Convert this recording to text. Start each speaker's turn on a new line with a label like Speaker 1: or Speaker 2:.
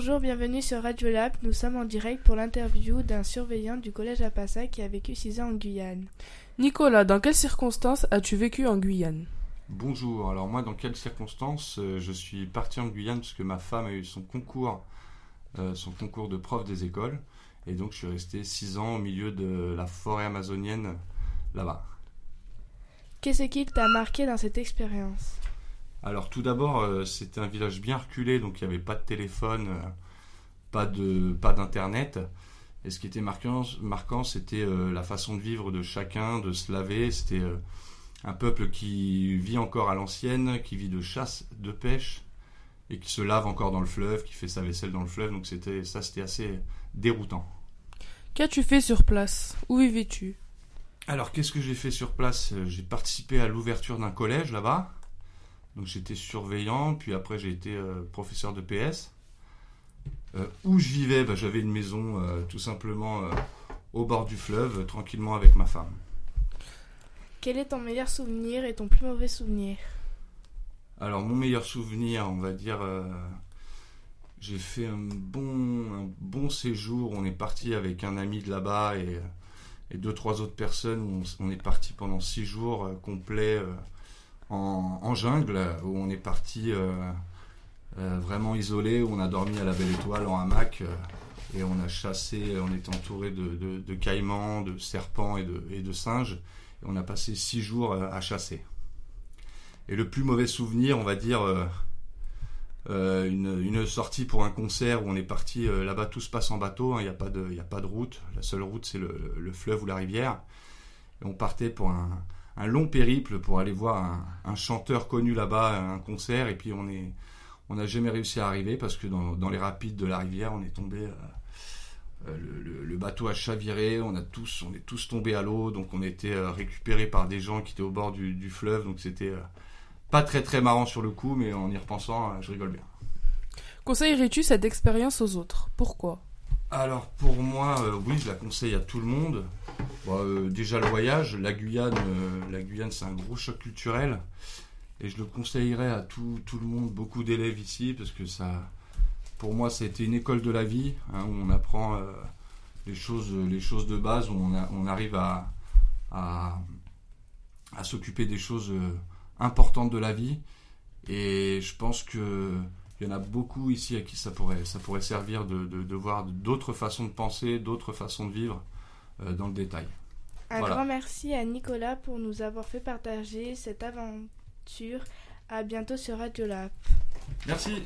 Speaker 1: Bonjour, bienvenue sur Radio Lab. Nous sommes en direct pour l'interview d'un surveillant du collège Apassa qui a vécu 6 ans en Guyane.
Speaker 2: Nicolas, dans quelles circonstances as-tu vécu en Guyane?
Speaker 3: Bonjour, alors moi dans quelles circonstances euh, je suis parti en Guyane parce que ma femme a eu son concours, euh, son concours de prof des écoles et donc je suis resté 6 ans au milieu de la forêt amazonienne là-bas.
Speaker 1: Qu'est-ce qui t'a marqué dans cette expérience?
Speaker 3: Alors tout d'abord euh, c'était un village bien reculé donc il n'y avait pas de téléphone, pas de pas d'internet. Et ce qui était marquant, marquant c'était la façon de vivre de chacun, de se laver. C'était un peuple qui vit encore à l'ancienne, qui vit de chasse, de pêche, et qui se lave encore dans le fleuve, qui fait sa vaisselle dans le fleuve. Donc c'était ça, c'était assez déroutant.
Speaker 2: Qu'as-tu fait sur place? Où vivais-tu
Speaker 3: Alors qu'est-ce que j'ai fait sur place? J'ai participé à l'ouverture d'un collège là-bas. Donc j'étais surveillant, puis après j'ai été euh, professeur de PS. Euh, où je vivais, bah, j'avais une maison euh, tout simplement au bord du fleuve, tranquillement avec ma femme.
Speaker 1: Quel est ton meilleur souvenir et ton plus mauvais souvenir?
Speaker 3: Alors mon meilleur souvenir, on va dire, j'ai fait un bon, un bon séjour. On est parti avec un ami de là-bas et, deux, trois autres personnes. On, est parti pendant six jours complets euh, en, jungle, où on est parti vraiment isolé, où on a dormi à la belle étoile en hamac. et on a chassé, on était entouré de, caïmans, de serpents et de singes on a passé six jours euh, à chasser. Et le plus mauvais souvenir, on va dire, euh, euh, une, sortie pour un concert où on est parti là-bas, tout se passe en bateau, hein, il n'y a, pas de, route. La seule route, c'est le, fleuve ou la rivière. Et on partait pour un, long périple pour aller voir un, chanteur connu là-bas, un concert. Et puis on est, on n'a jamais réussi à arriver parce que dans, dans, les rapides de la rivière, on est tombé euh, le, bateau a chaviré, on a tous, on est tous tombés à l'eau, donc on a été euh, récupérés par des gens qui étaient au bord du, fleuve, donc c'était euh, pas très très marrant sur le coup, mais en y repensant, je rigole bien.
Speaker 2: Conseillerais-tu cette expérience aux autres? Pourquoi?
Speaker 3: Alors pour moi, oui, je la conseille à tout le monde. Déjà le voyage, la Guyane, la Guyane c'est un gros choc culturel, et je le conseillerais à tout, tout le monde, beaucoup d'élèves ici, parce que ça pour moi, c'était une école de la vie hein, où on apprend euh, les, choses, les choses de base, où on, arrive à, à, s'occuper des choses euh, importantes de la vie. Et je pense qu'il y en a beaucoup ici à qui ça pourrait, ça pourrait servir de, voir d'autres façons de penser, d'autres façons de vivre euh, dans le détail.
Speaker 1: Un grand merci à Nicolas pour nous avoir fait partager cette aventure. À bientôt sur Radio Lab.
Speaker 3: Merci.